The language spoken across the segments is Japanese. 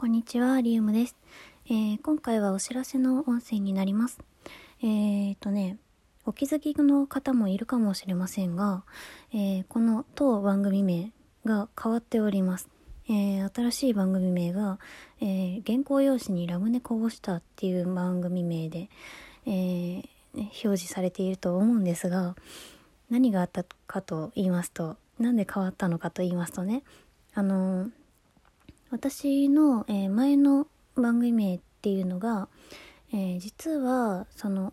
こんにちは、リウムです、えー、今回はお知らせの音声になります。えーとね、お気づきの方もいるかもしれませんが、えー、この当番組名が変わっております。えー、新しい番組名が、え原稿用紙にラムネこぼしたっていう番組名で、え表示されていると思うんですが、何があったかと言いますと、なんで変わったのかと言いますとね、あの私の、えー、前の番組名っていうのが、えー、実はその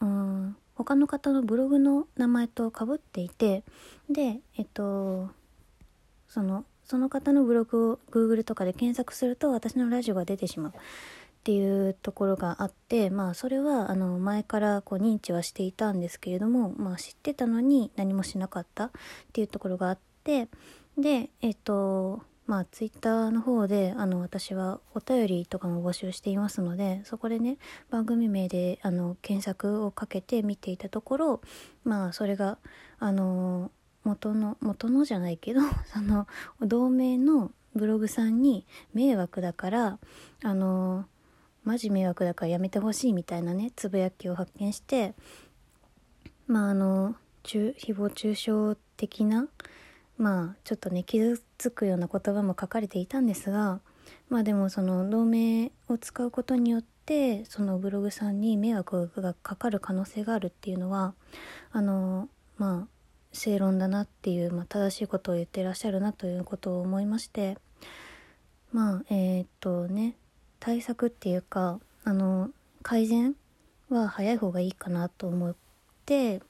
うん他の方のブログの名前とかぶっていてでえっとそのその方のブログを Google とかで検索すると私のラジオが出てしまうっていうところがあってまあそれはあの前からこう認知はしていたんですけれども、まあ、知ってたのに何もしなかったっていうところがあってでえっとまあ、ツイッターの方であの私はお便りとかも募集していますのでそこでね番組名であの検索をかけて見ていたところまあそれがあの元の元のじゃないけど その同名のブログさんに迷惑だからあのマジ迷惑だからやめてほしいみたいなねつぶやきを発見してまああの誹謗中傷的なまあちょっとね傷つくような言葉も書かれていたんですがまあでもその同名を使うことによってそのブログさんに迷惑がかかる可能性があるっていうのはあのまあ正論だなっていう、まあ、正しいことを言ってらっしゃるなということを思いましてまあえー、っとね対策っていうかあの改善は早い方がいいかなと思って、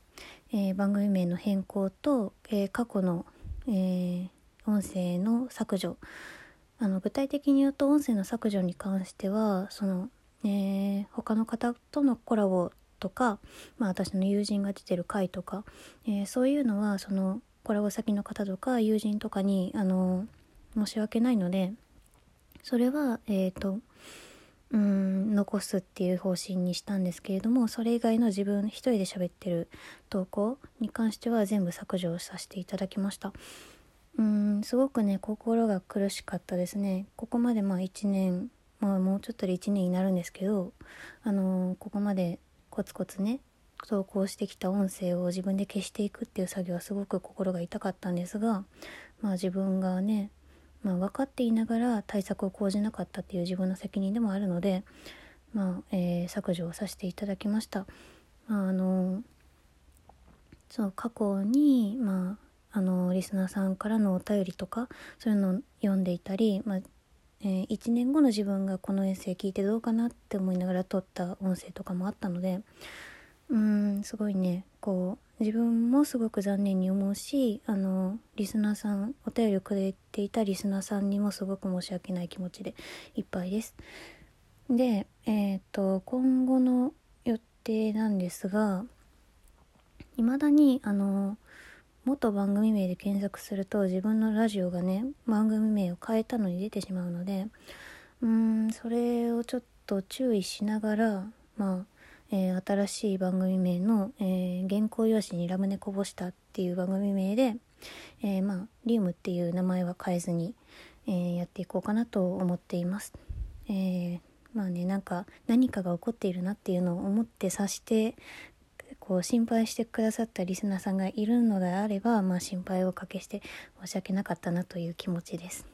えー、番組名の変更と、えー、過去のえー、音声の削除。あの具体的に言うと音声の削除に関してはその、えー、他の方とのコラボとか、まあ、私の友人が出てる回とか、えー、そういうのはそのコラボ先の方とか友人とかにあの申し訳ないのでそれはえっ、ー、とうん残すっていう方針にしたんですけれどもそれ以外の自分一人で喋ってる投稿に関しては全部削除させていただきました。うんすごくね心が苦しかったですね。ここまでまあ1年まあもうちょっとで1年になるんですけどあのー、ここまでコツコツね投稿してきた音声を自分で消していくっていう作業はすごく心が痛かったんですがまあ自分がねまあ、分かっていながら対策を講じなかったっていう自分の責任でもあるので、まあえー、削除をさせていただきました。まあ、あのそう過去に、まあ、あのリスナーさんからのお便りとかそういうのを読んでいたり、まあえー、1年後の自分がこのエッセイ聞いてどうかなって思いながら撮った音声とかもあったのでうんすごいねこう自分もすごく残念に思うしあのリスナーさんお便りをくれていたリスナーさんにもすごく申し訳ない気持ちでいっぱいです。でえっ、ー、と今後の予定なんですが未だにあの元番組名で検索すると自分のラジオがね番組名を変えたのに出てしまうのでうーんそれをちょっと注意しながらまあえー、新しい番組名の、えー、原稿用紙にラムネこぼしたっていう番組名で、えー、まあ、リウムっていう名前は変えずに、えやっていこうかなと思っています。えまあね、なんか何かが起こっているなっていうのを思って察してこう心配してくださったリスナーさんがいるのであれば、まあ、心配をかけして申し訳なかったなという気持ちです。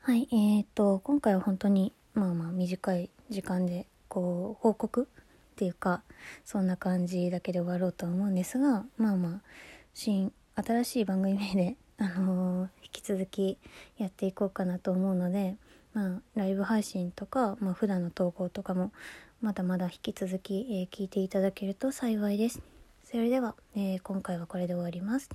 はい、えー、っと今回は本当にまあまあ短い時間でこう報告っていうかそんな感じだけで終わろうとは思うんですがまあまあ新新しい番組名で、あのー、引き続きやっていこうかなと思うので、まあ、ライブ配信とか、まあ、普段の投稿とかもまだまだ引き続き、えー、聞いていただけると幸いです。それでは、えー、今回はこれで終わります。